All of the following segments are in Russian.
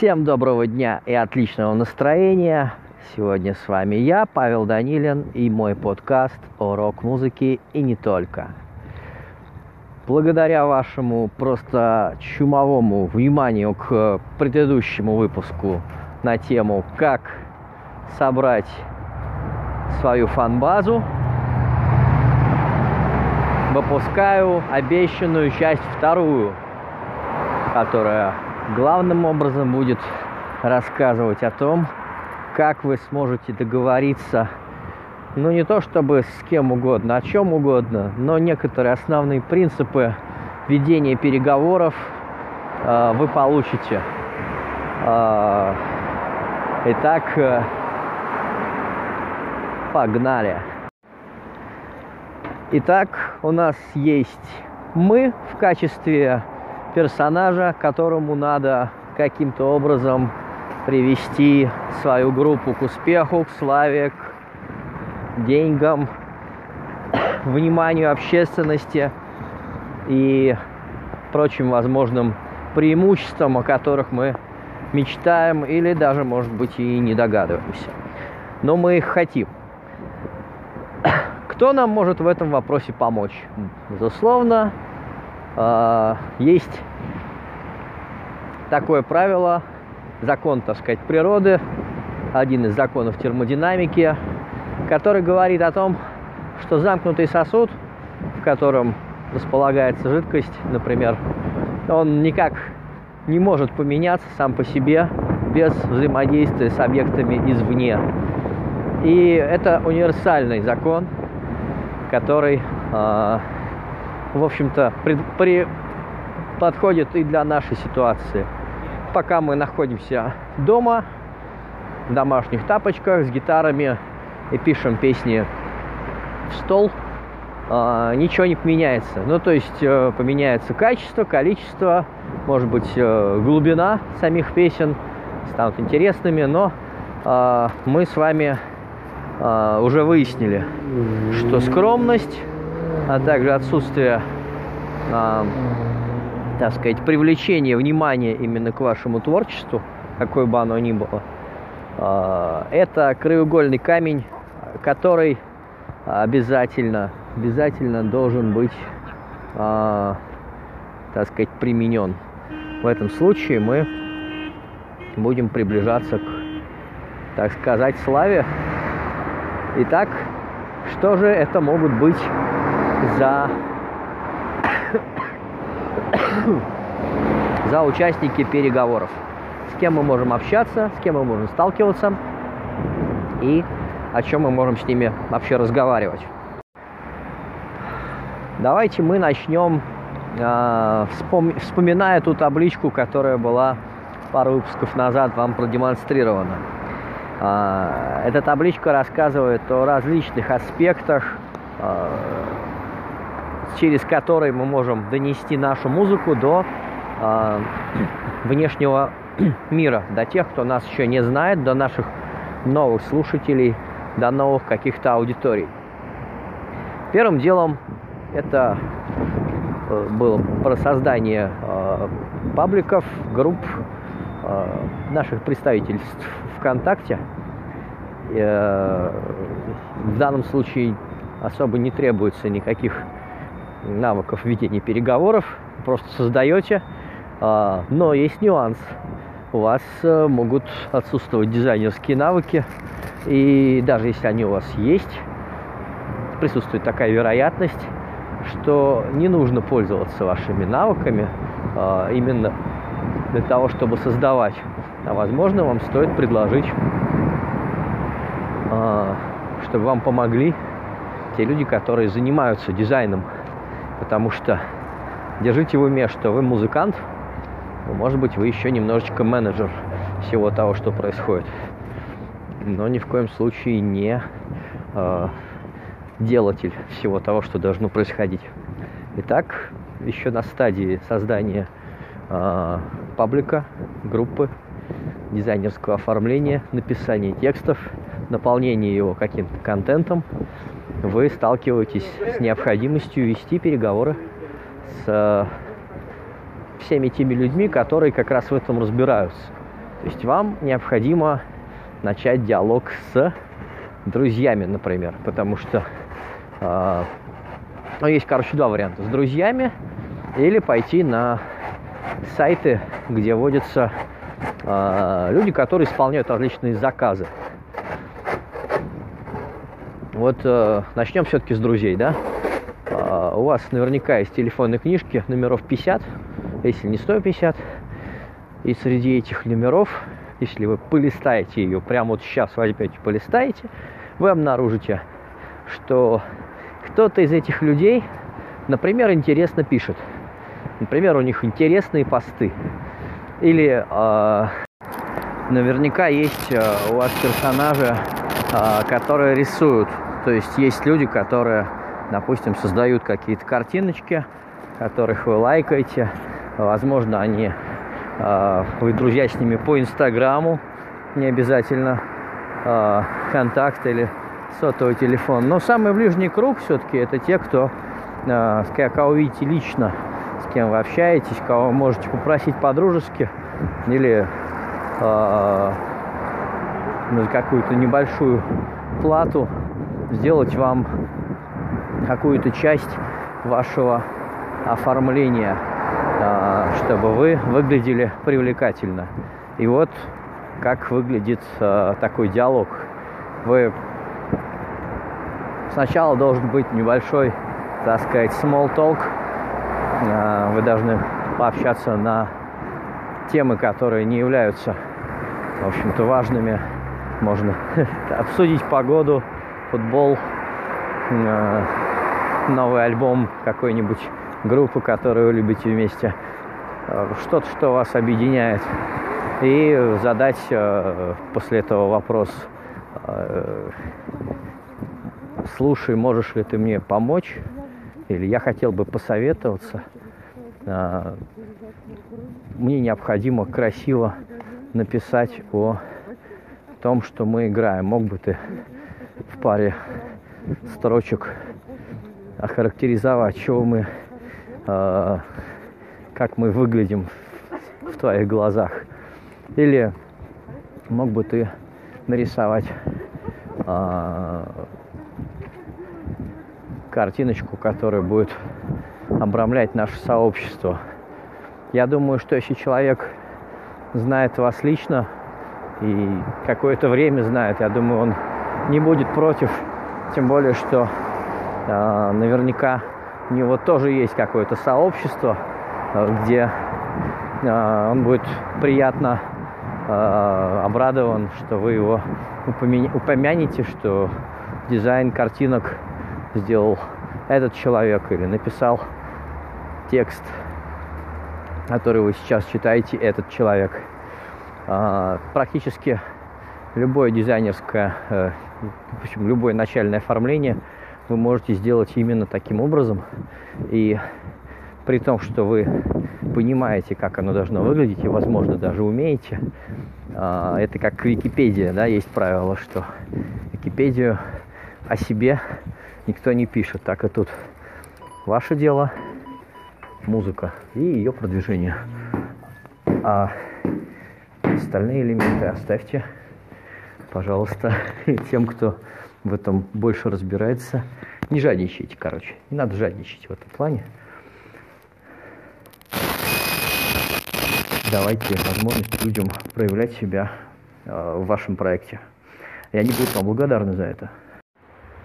Всем доброго дня и отличного настроения. Сегодня с вами я, Павел Данилин, и мой подкаст о рок-музыке и не только. Благодаря вашему просто чумовому вниманию к предыдущему выпуску на тему «Как собрать свою фан-базу», выпускаю обещанную часть вторую, которая главным образом будет рассказывать о том, как вы сможете договориться, ну не то чтобы с кем угодно, о чем угодно, но некоторые основные принципы ведения переговоров э, вы получите. Э, итак, э, погнали. Итак, у нас есть мы в качестве персонажа, которому надо каким-то образом привести свою группу к успеху, к славе, к деньгам, вниманию общественности и прочим возможным преимуществам, о которых мы мечтаем или даже, может быть, и не догадываемся. Но мы их хотим. Кто нам может в этом вопросе помочь? Безусловно, а, есть такое правило, закон, так сказать, природы, один из законов термодинамики, который говорит о том, что замкнутый сосуд, в котором располагается жидкость, например, он никак не может поменяться сам по себе без взаимодействия с объектами извне. И это универсальный закон, который а, в общем-то, при, при, подходит и для нашей ситуации. Пока мы находимся дома, в домашних тапочках, с гитарами и пишем песни в стол, э, ничего не поменяется. Ну, то есть э, поменяется качество, количество, может быть, э, глубина самих песен станут интересными, но э, мы с вами э, уже выяснили, что скромность а также отсутствие, а, так сказать, привлечения внимания именно к вашему творчеству, какое бы оно ни было, а, это краеугольный камень, который обязательно, обязательно должен быть, а, так сказать, применен. В этом случае мы будем приближаться к, так сказать, славе. Итак, что же это могут быть за, за участники переговоров. С кем мы можем общаться, с кем мы можем сталкиваться и о чем мы можем с ними вообще разговаривать. Давайте мы начнем, э, вспом- вспоминая ту табличку, которая была пару выпусков назад вам продемонстрирована. Э, эта табличка рассказывает о различных аспектах э, через который мы можем донести нашу музыку до э, внешнего мира, до тех, кто нас еще не знает, до наших новых слушателей, до новых каких-то аудиторий. Первым делом это э, было про создание э, пабликов, групп, э, наших представительств ВКонтакте. Э, в данном случае особо не требуется никаких навыков ведения переговоров, просто создаете. А, но есть нюанс. У вас э, могут отсутствовать дизайнерские навыки, и даже если они у вас есть, присутствует такая вероятность, что не нужно пользоваться вашими навыками а, именно для того, чтобы создавать. А возможно, вам стоит предложить, а, чтобы вам помогли те люди, которые занимаются дизайном потому что держите в уме, что вы музыкант, но, может быть, вы еще немножечко менеджер всего того, что происходит. Но ни в коем случае не э, делатель всего того, что должно происходить. Итак, еще на стадии создания э, паблика, группы, дизайнерского оформления, написания текстов, наполнения его каким-то контентом, вы сталкиваетесь с необходимостью вести переговоры с э, всеми теми людьми, которые как раз в этом разбираются. То есть вам необходимо начать диалог с друзьями, например, потому что э, ну, есть, короче, два варианта. С друзьями или пойти на сайты, где водятся э, люди, которые исполняют различные заказы. Вот э, начнем все-таки с друзей, да? Э, у вас наверняка есть телефонные книжки номеров 50, если не 150. И среди этих номеров, если вы полистаете ее, прямо вот сейчас возьмете, полистаете, вы обнаружите, что кто-то из этих людей, например, интересно пишет. Например, у них интересные посты. Или э, наверняка есть э, у вас персонажи, э, которые рисуют. То есть есть люди, которые, допустим, создают какие-то картиночки, которых вы лайкаете. Возможно, они э, вы друзья с ними по Инстаграму, не обязательно э, контакт или сотовый телефон. Но самый ближний круг все-таки это те, кто, э, кого видите лично, с кем вы общаетесь, кого можете попросить по-дружески или э, на какую-то небольшую плату сделать вам какую-то часть вашего оформления, э, чтобы вы выглядели привлекательно. И вот как выглядит э, такой диалог. Вы сначала должен быть небольшой, так сказать, small talk. А, вы должны пообщаться на темы, которые не являются, в общем-то, важными. Можно обсудить погоду, футбол, а, новый альбом какой-нибудь группы, которую вы любите вместе, а, что-то, что вас объединяет, и задать после этого вопрос слушай, можешь ли ты мне помочь? Или я хотел бы посоветоваться. Мне необходимо красиво написать о том, что мы играем. Мог бы ты в паре строчек охарактеризовать, чего мы, а, как мы выглядим в твоих глазах. Или мог бы ты нарисовать а, картиночку, которая будет обрамлять наше сообщество. Я думаю, что если человек знает вас лично и какое-то время знает, я думаю, он не будет против, тем более, что э, наверняка у него тоже есть какое-то сообщество, э, где э, он будет приятно э, обрадован, что вы его упомянете, что дизайн картинок сделал этот человек или написал текст, который вы сейчас читаете, этот человек. Практически любое дизайнерское, э, в любое начальное оформление вы можете сделать именно таким образом. И при том, что вы понимаете, как оно должно выглядеть, и, возможно, даже умеете, а, это как Википедия, да, есть правило, что Википедию о себе никто не пишет. Так и тут ваше дело, музыка и ее продвижение. А остальные элементы оставьте, пожалуйста, тем, кто в этом больше разбирается. Не жадничайте, короче. Не надо жадничать в этом плане. Давайте возможность людям проявлять себя э, в вашем проекте. И они будут вам благодарны за это.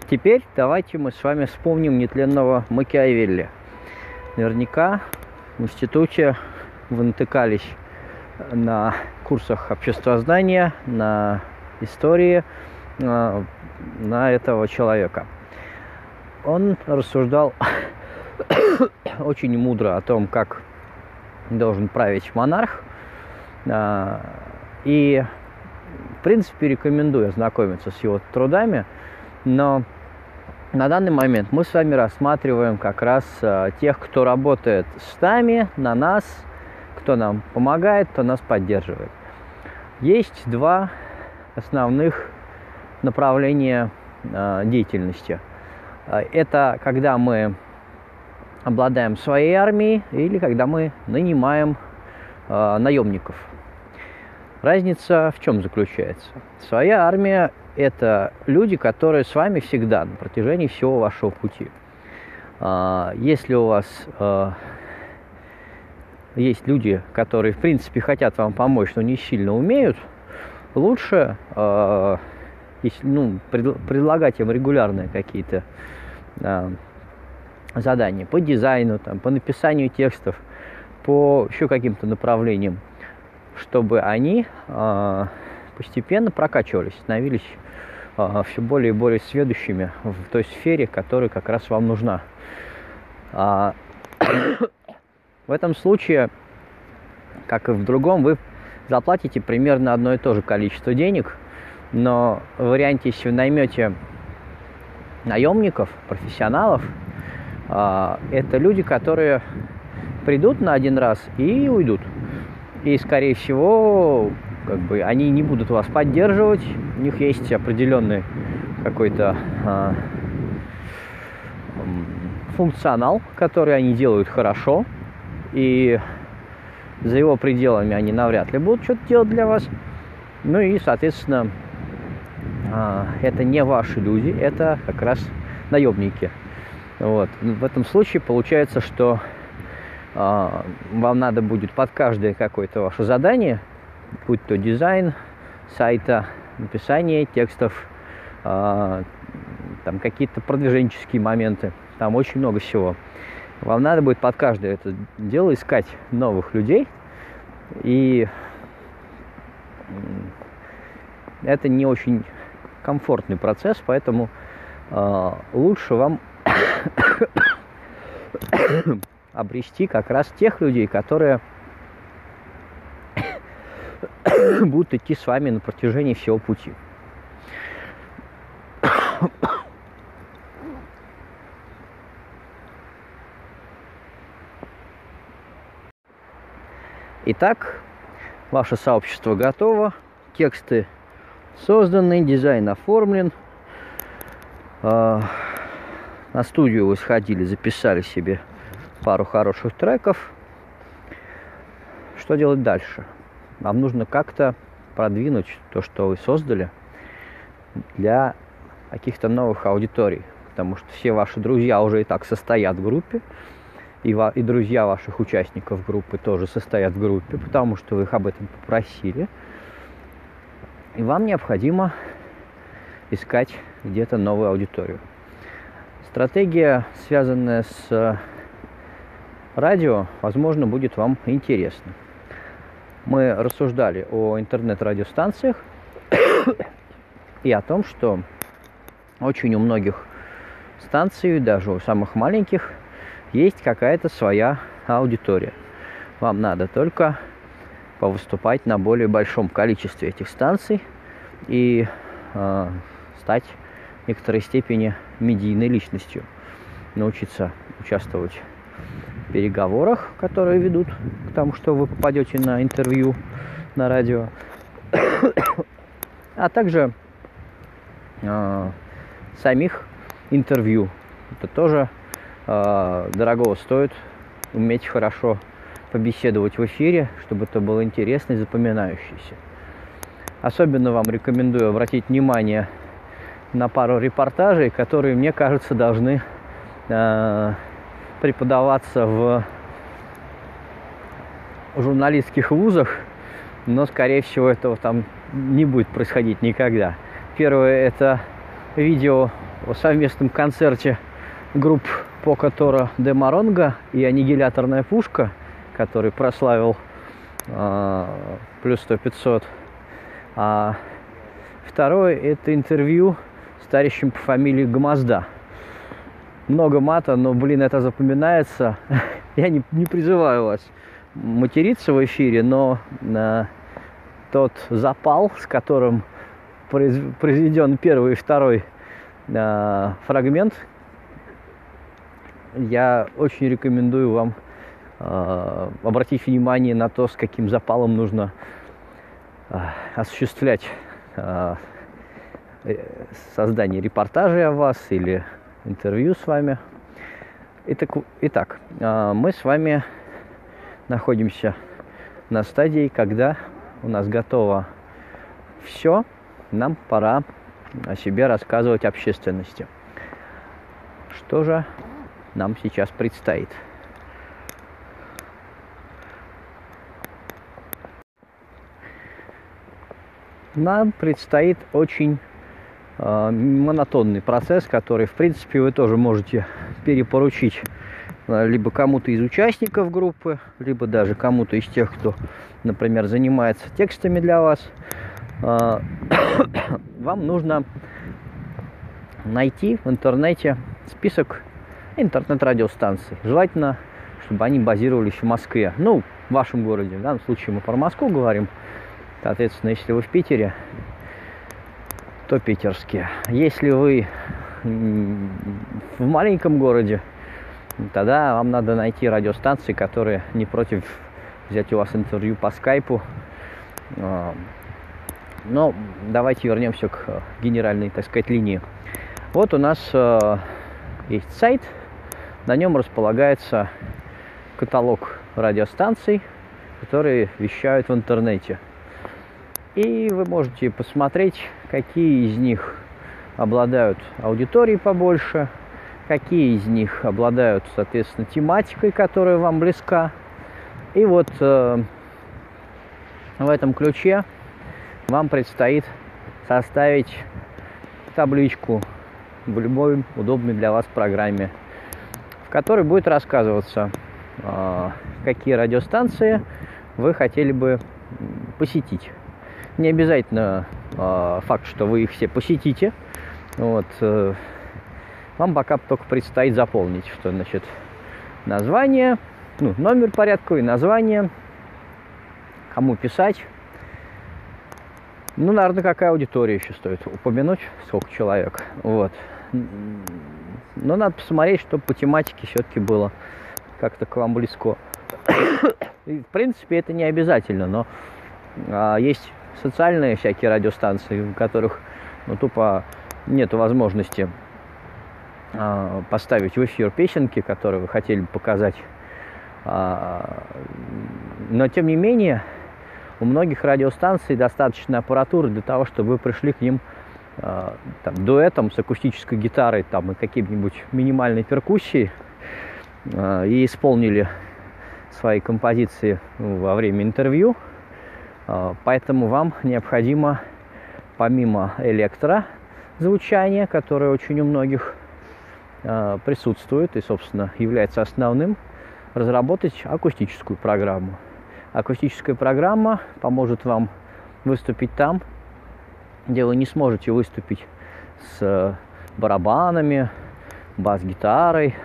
Теперь давайте мы с вами вспомним нетленного Макиавелли. Наверняка в институте вы натыкались на курсах обществознания, на истории на, на этого человека. Он рассуждал очень мудро о том, как должен править монарх. А, и, в принципе, рекомендую ознакомиться с его трудами, но на данный момент мы с вами рассматриваем как раз э, тех, кто работает с нами, на нас, кто нам помогает, кто нас поддерживает. Есть два основных направления э, деятельности. Э, это когда мы обладаем своей армией или когда мы нанимаем наемников. Разница в чем заключается? Своя армия – это люди, которые с вами всегда на протяжении всего вашего пути. А, если у вас а, есть люди, которые, в принципе, хотят вам помочь, но не сильно умеют, лучше если, ну, предлагать им регулярные какие-то задания по дизайну, там, по написанию текстов, по еще каким-то направлениям чтобы они э, постепенно прокачивались, становились э, все более и более сведущими в той сфере, которая как раз вам нужна. А, в этом случае, как и в другом, вы заплатите примерно одно и то же количество денег, но в варианте, если вы наймете наемников, профессионалов, э, это люди, которые придут на один раз и уйдут. И, скорее всего, как бы они не будут вас поддерживать. У них есть определенный какой-то а, функционал, который они делают хорошо. И за его пределами они навряд ли будут что-то делать для вас. Ну и, соответственно, а, это не ваши люди, это как раз наемники. Вот. В этом случае получается, что а, вам надо будет под каждое какое-то ваше задание, будь то дизайн сайта, написание текстов, а, там какие-то продвиженческие моменты, там очень много всего. Вам надо будет под каждое это дело искать новых людей, и это не очень комфортный процесс, поэтому э, лучше вам обрести как раз тех людей, которые будут идти с вами на протяжении всего пути. Итак, ваше сообщество готово, тексты созданы, дизайн оформлен. А, на студию вы сходили, записали себе пару хороших треков. Что делать дальше? Вам нужно как-то продвинуть то, что вы создали для каких-то новых аудиторий. Потому что все ваши друзья уже и так состоят в группе, и, ва- и друзья ваших участников группы тоже состоят в группе, потому что вы их об этом попросили. И вам необходимо искать где-то новую аудиторию. Стратегия, связанная с радио, возможно, будет вам интересно. Мы рассуждали о интернет-радиостанциях и о том, что очень у многих станций, даже у самых маленьких, есть какая-то своя аудитория. Вам надо только повыступать на более большом количестве этих станций и э, стать в некоторой степени медийной личностью, научиться участвовать переговорах, которые ведут к тому, что вы попадете на интервью на радио, а также э, самих интервью. Это тоже э, дорого стоит уметь хорошо побеседовать в эфире, чтобы это было интересно и запоминающееся. Особенно вам рекомендую обратить внимание на пару репортажей, которые, мне кажется, должны э, преподаваться в журналистских вузах, но, скорее всего, этого там не будет происходить никогда. Первое – это видео о совместном концерте групп Пока Тора де Маронга и «Аннигиляторная пушка», который прославил э, плюс 100-500. А второе – это интервью с товарищем по фамилии Гмазда – много мата, но, блин, это запоминается. Я не, не призываю вас материться в эфире, но на тот запал, с которым произ, произведен первый и второй э, фрагмент, я очень рекомендую вам э, обратить внимание на то, с каким запалом нужно э, осуществлять э, создание репортажей о вас или интервью с вами. Итак, итак, мы с вами находимся на стадии, когда у нас готово все, нам пора о себе рассказывать общественности. Что же нам сейчас предстоит? Нам предстоит очень э, монотонный процесс, который, в принципе, вы тоже можете перепоручить э, либо кому-то из участников группы, либо даже кому-то из тех, кто, например, занимается текстами для вас. Э, вам нужно найти в интернете список интернет-радиостанций. Желательно, чтобы они базировались в Москве. Ну, в вашем городе. В данном случае мы про Москву говорим. Соответственно, если вы в Питере, то питерские. Если вы в маленьком городе, тогда вам надо найти радиостанции, которые не против взять у вас интервью по скайпу. А, но давайте вернемся к генеральной, так сказать, линии. Вот у нас э, есть сайт, на нем располагается каталог радиостанций, которые вещают в интернете. И вы можете посмотреть, какие из них обладают аудиторией побольше, какие из них обладают, соответственно, тематикой, которая вам близка. И вот э, в этом ключе вам предстоит составить табличку в любой удобной для вас программе, которой будет рассказываться, а, какие радиостанции вы хотели бы посетить. Не обязательно а, факт, что вы их все посетите. Вот. Э, вам пока только предстоит заполнить, что значит название, ну, номер порядковый, название, кому писать. Ну, наверное, какая аудитория еще стоит упомянуть, сколько человек. Вот. Но надо посмотреть, чтобы по тематике все-таки было как-то к вам близко. И, в принципе, это не обязательно, но а, есть социальные всякие радиостанции, у которых ну, тупо нет возможности а, поставить в эфир песенки, которые вы хотели бы показать. А, но, тем не менее, у многих радиостанций достаточно аппаратуры для того, чтобы вы пришли к ним там, дуэтом с акустической гитарой там, и каким-нибудь минимальной перкуссией э, и исполнили свои композиции во время интервью. Э, поэтому вам необходимо помимо электро звучания, которое очень у многих присутствует и, собственно, является основным, разработать акустическую программу. Акустическая программа поможет вам выступить там, где вы не сможете выступить с э, барабанами, бас-гитарой,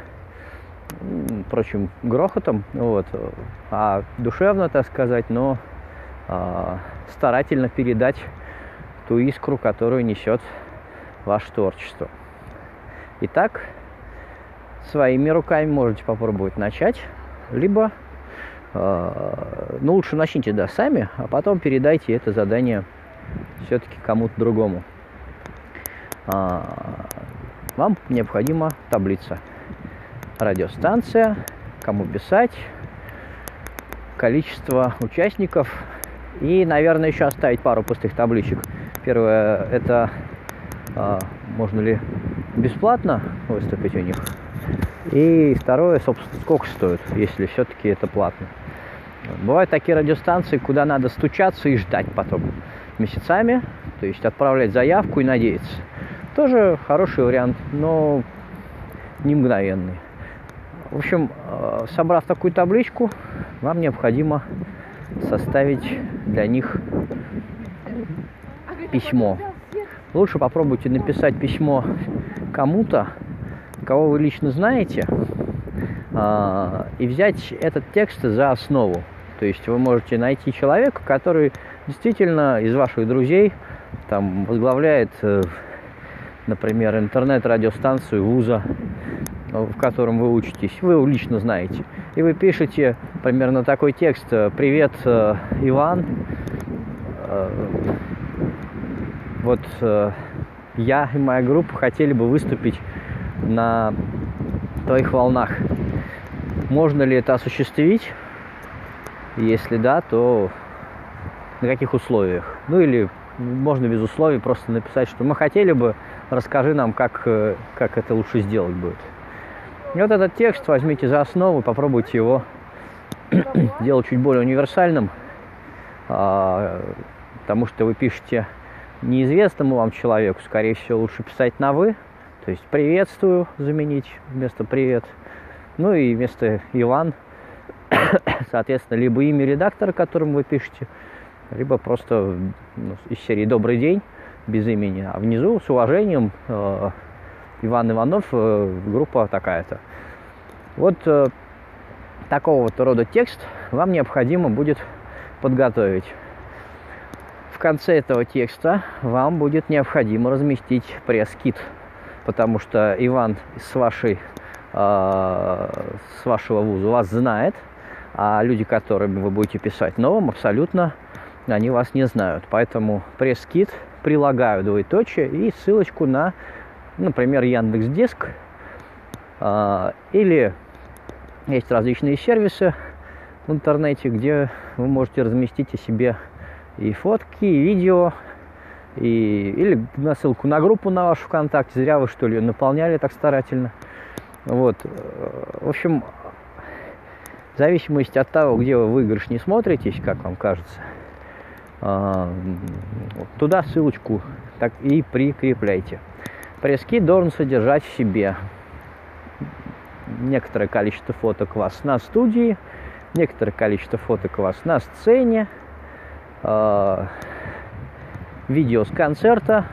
прочим грохотом, вот, а душевно, так сказать, но а, старательно передать ту искру, которую несет ваше творчество. Итак, своими руками можете попробовать начать, либо, э, ну лучше начните, да, сами, а потом передайте это задание все-таки кому-то другому. А, вам необходима таблица. Радиостанция, кому писать, количество участников и, наверное, еще оставить пару пустых табличек. Первое, это а, можно ли бесплатно выступить у них. И второе, собственно, сколько стоит, если все-таки это платно. Бывают такие радиостанции, куда надо стучаться и ждать потом месяцами, то есть отправлять заявку и надеяться. Тоже хороший вариант, но не мгновенный. В общем, э, собрав такую табличку, вам необходимо составить для них письмо. Лучше попробуйте написать письмо кому-то, кого вы лично знаете, а, и взять этот текст за основу. То есть вы можете найти человека, который действительно из ваших друзей там возглавляет, э, например, интернет-радиостанцию вуза, в котором вы учитесь, вы лично знаете. И вы пишете примерно такой текст. Привет, э, Иван. Э, вот я и моя группа хотели бы выступить на твоих волнах. Можно ли это осуществить? Если да, то на каких условиях. Ну или можно без условий просто написать, что мы хотели бы, расскажи нам, как, э, как это лучше сделать будет. И вот этот текст возьмите за основу, попробуйте его сделать чуть более универсальным, а, потому что вы пишете неизвестному вам человеку, скорее всего, лучше писать на «вы», то есть «приветствую» заменить вместо «привет», ну и вместо «Иван», соответственно, либо имя редактора, которому вы пишете, либо просто ну, из серии «Добрый день» без имени, а внизу с уважением э, Иван Иванов, э, группа такая-то. Вот э, такого вот рода текст вам необходимо будет подготовить. В конце этого текста вам будет необходимо разместить пресс-кит, потому что Иван с вашей э, с вашего вуза вас знает, а люди, которыми вы будете писать новым, абсолютно они вас не знают. Поэтому пресс-кит прилагаю двоеточие и ссылочку на например, Яндекс Диск, а, или есть различные сервисы в интернете, где вы можете разместить о себе и фотки, и видео, и, или на ссылку на группу на вашу ВКонтакте. Зря вы, что ли, наполняли так старательно. Вот. В общем, в зависимости от того, где вы выигрыш не смотритесь, как вам кажется, туда ссылочку так и прикрепляйте. Пресс-кит должен содержать в себе некоторое количество фоток вас на студии, некоторое количество фоток вас на сцене, э, видео с концерта,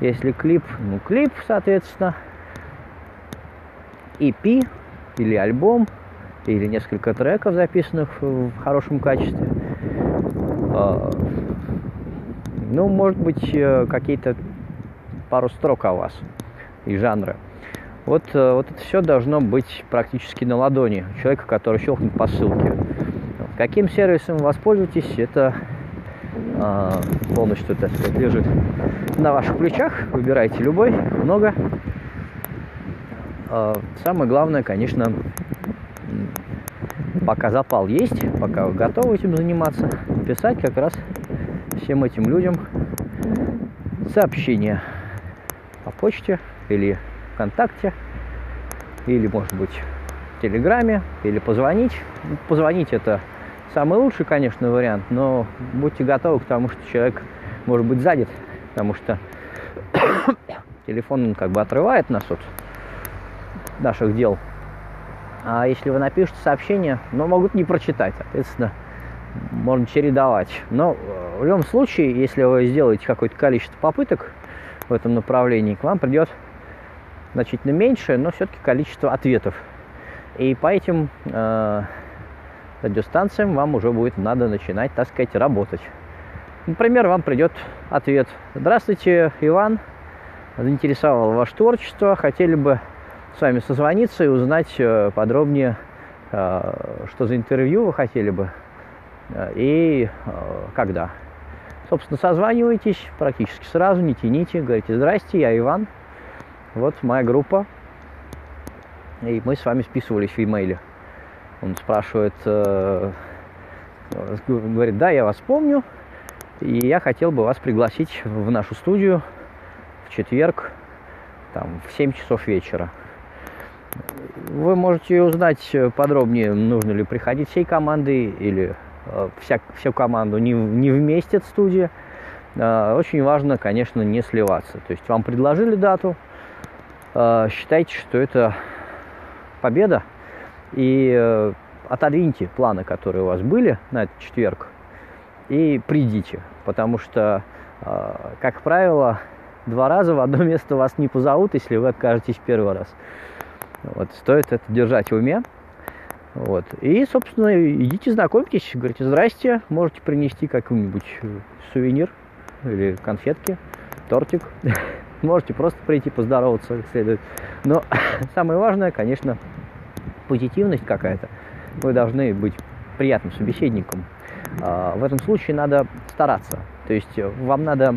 если клип, ну клип, соответственно, EP или альбом, или несколько треков, записанных в хорошем качестве. Э, ну, может быть, э, какие-то пару строк о вас и жанра. Вот, э, вот это все должно быть практически на ладони человека, который щелкнет по ссылке. Каким сервисом воспользуетесь, это э, полностью так сказать, лежит на ваших плечах. Выбирайте любой, много. Э, самое главное, конечно, пока запал есть, пока вы готовы этим заниматься, писать как раз всем этим людям сообщения по почте или ВКонтакте, или, может быть, в Телеграме, или позвонить. Позвонить это самый лучший, конечно, вариант, но будьте готовы к тому, что человек может быть занят, потому что телефон он как бы отрывает нас от наших дел. А если вы напишете сообщение, но могут не прочитать, соответственно, можно чередовать. Но э, в любом случае, если вы сделаете какое-то количество попыток, в этом направлении, к вам придет значительно меньше, но все-таки количество ответов. И по этим э, радиостанциям вам уже будет надо начинать, так сказать, работать. Например, вам придет ответ. Здравствуйте, Иван. Заинтересовало ваше творчество. Хотели бы с вами созвониться и узнать э, подробнее, э, что за интервью вы хотели бы и когда. Собственно, созваниваетесь практически сразу, не тяните, говорите, здрасте, я Иван, вот моя группа, и мы с вами списывались в имейле. Он спрашивает, э, говорит, да, я вас помню, и я хотел бы вас пригласить в нашу студию в четверг, там, в 7 часов вечера. Вы можете узнать подробнее, нужно ли приходить всей командой или Э, вся, всю команду не, не вместит студия. Э, очень важно, конечно, не сливаться. То есть вам предложили дату, э, считайте, что это победа, и отодвиньте планы, которые у вас были на этот четверг, и придите. Потому что, как правило, два раза в одно место вас не позовут, если вы откажетесь первый раз. Вот, стоит это держать в уме. Вот. И, собственно, идите знакомьтесь, говорите, здрасте, можете принести какой-нибудь э, сувенир или конфетки, тортик. Можете просто прийти поздороваться как следует. Но самое важное, конечно, позитивность какая-то. Вы должны быть приятным собеседником. А, в этом случае надо стараться. То есть э, вам надо,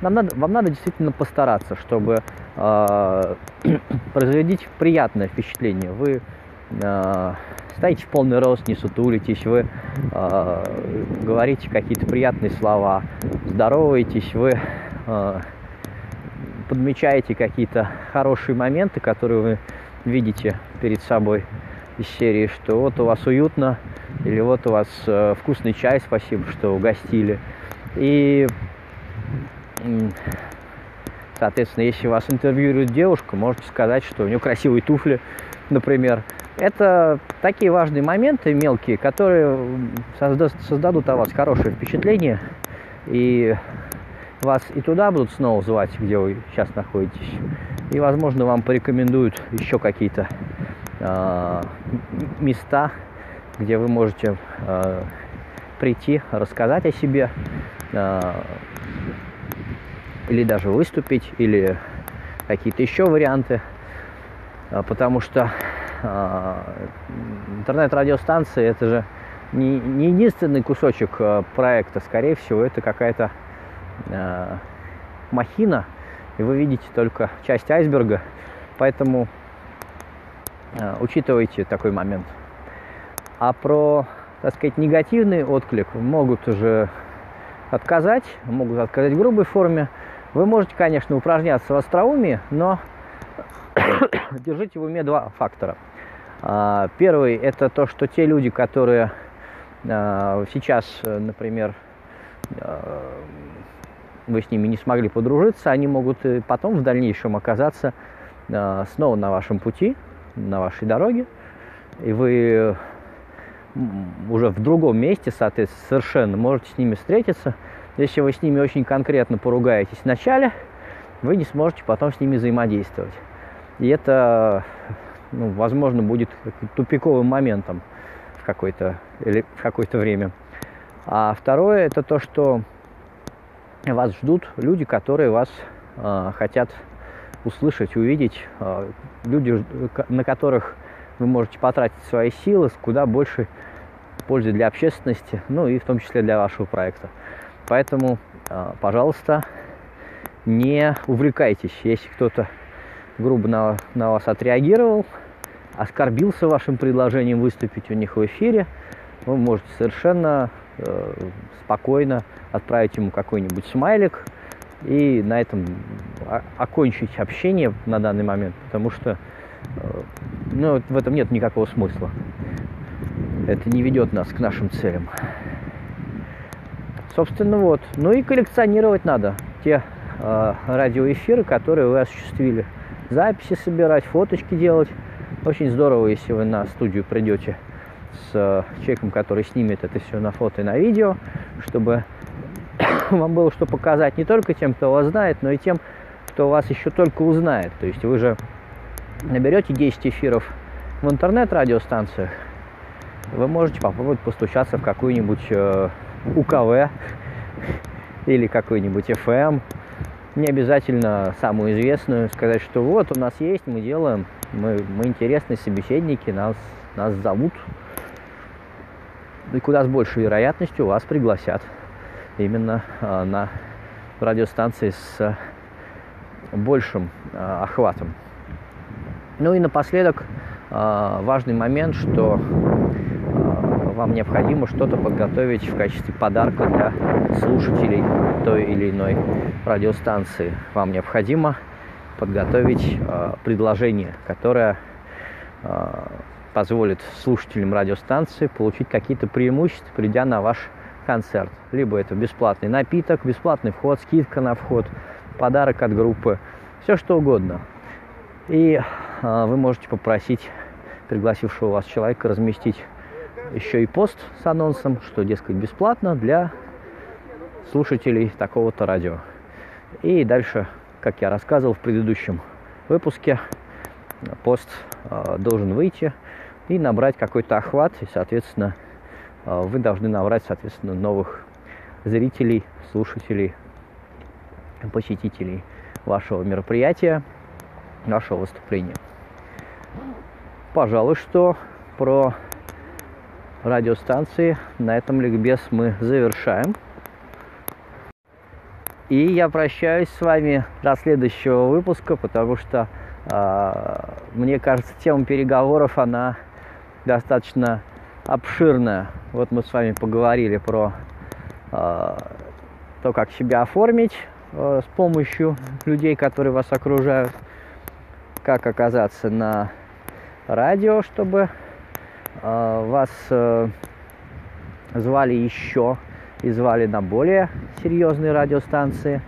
нам надо, вам надо действительно постараться, чтобы э, производить приятное впечатление. Вы стоите в полный рост, не сутулитесь, вы э, говорите какие-то приятные слова, здороваетесь, вы э, подмечаете какие-то хорошие моменты, которые вы видите перед собой из серии, что вот у вас уютно, или вот у вас э, вкусный чай, спасибо, что угостили. И, соответственно, если вас интервьюирует девушка, можете сказать, что у нее красивые туфли, например. Это такие важные моменты мелкие, которые создадут о вас хорошее впечатление, и вас и туда будут снова звать, где вы сейчас находитесь, и, возможно, вам порекомендуют еще какие-то э, места, где вы можете э, прийти, рассказать о себе, э, или даже выступить, или какие-то еще варианты, э, потому что интернет-радиостанции это же не, не единственный кусочек э, проекта, скорее всего, это какая-то э, махина, и вы видите только часть айсберга, поэтому э, учитывайте такой момент. А про, так сказать, негативный отклик могут уже отказать, могут отказать в грубой форме. Вы можете, конечно, упражняться в остроумии, но держите в уме два фактора. А, первый – это то, что те люди, которые а, сейчас, например, а, вы с ними не смогли подружиться, они могут потом в дальнейшем оказаться снова на вашем пути, на вашей дороге, и вы уже в другом месте, соответственно, совершенно можете с ними встретиться. Если вы с ними очень конкретно поругаетесь в начале, вы не сможете потом с ними взаимодействовать. И это, ну, возможно, будет тупиковым моментом в какое-то или в какое-то время. А второе это то, что вас ждут люди, которые вас э, хотят услышать, увидеть, э, люди, на которых вы можете потратить свои силы с куда больше пользы для общественности, ну и в том числе для вашего проекта. Поэтому, а, пожалуйста, не увлекайтесь, если кто-то грубо на, на вас отреагировал, оскорбился вашим предложением выступить у них в эфире, вы можете совершенно э, спокойно отправить ему какой-нибудь смайлик и на этом окончить общение на данный момент, потому что э, ну, в этом нет никакого смысла. Это не ведет нас к нашим целям. Собственно, вот. Ну и коллекционировать надо те э, радиоэфиры, которые вы осуществили. Записи собирать, фоточки делать. Очень здорово, если вы на студию придете с э, человеком, который снимет это все на фото и на видео, чтобы вам было что показать не только тем, кто вас знает, но и тем, кто вас еще только узнает. То есть вы же наберете 10 эфиров в интернет-радиостанциях, вы можете попробовать постучаться в какую-нибудь э, УКВ или какой-нибудь FM. Не обязательно самую известную, сказать, что вот у нас есть, мы делаем, мы, мы интересные собеседники, нас, нас зовут. И куда с большей вероятностью вас пригласят именно э, на радиостанции с э, большим э, охватом. Ну и напоследок важный момент, что вам необходимо что-то подготовить в качестве подарка для слушателей той или иной радиостанции. Вам необходимо подготовить э, предложение, которое э, позволит слушателям радиостанции получить какие-то преимущества, придя на ваш концерт. Либо это бесплатный напиток, бесплатный вход, скидка на вход, подарок от группы, все что угодно. И э, вы можете попросить пригласившего вас человека разместить еще и пост с анонсом, что, дескать, бесплатно для слушателей такого-то радио. И дальше, как я рассказывал в предыдущем выпуске, пост э, должен выйти и набрать какой-то охват, и, соответственно, э, вы должны набрать, соответственно, новых зрителей, слушателей, посетителей вашего мероприятия, вашего выступления. Пожалуй, что про радиостанции. На этом ликбез мы завершаем. И я прощаюсь с вами до следующего выпуска, потому что э, мне кажется, тема переговоров, она достаточно обширная. Вот мы с вами поговорили про э, то, как себя оформить э, с помощью людей, которые вас окружают, как оказаться на радио, чтобы вас э, звали еще и звали на более серьезные радиостанции.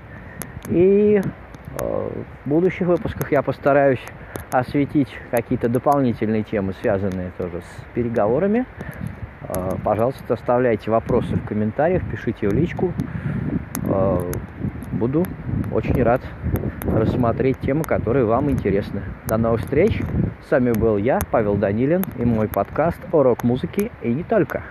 И э, в будущих выпусках я постараюсь осветить какие-то дополнительные темы, связанные тоже с переговорами. Э, пожалуйста, оставляйте вопросы в комментариях, пишите в личку. Буду очень рад рассмотреть темы, которые вам интересны. До новых встреч! С вами был я, Павел Данилин, и мой подкаст о рок-музыке и не только.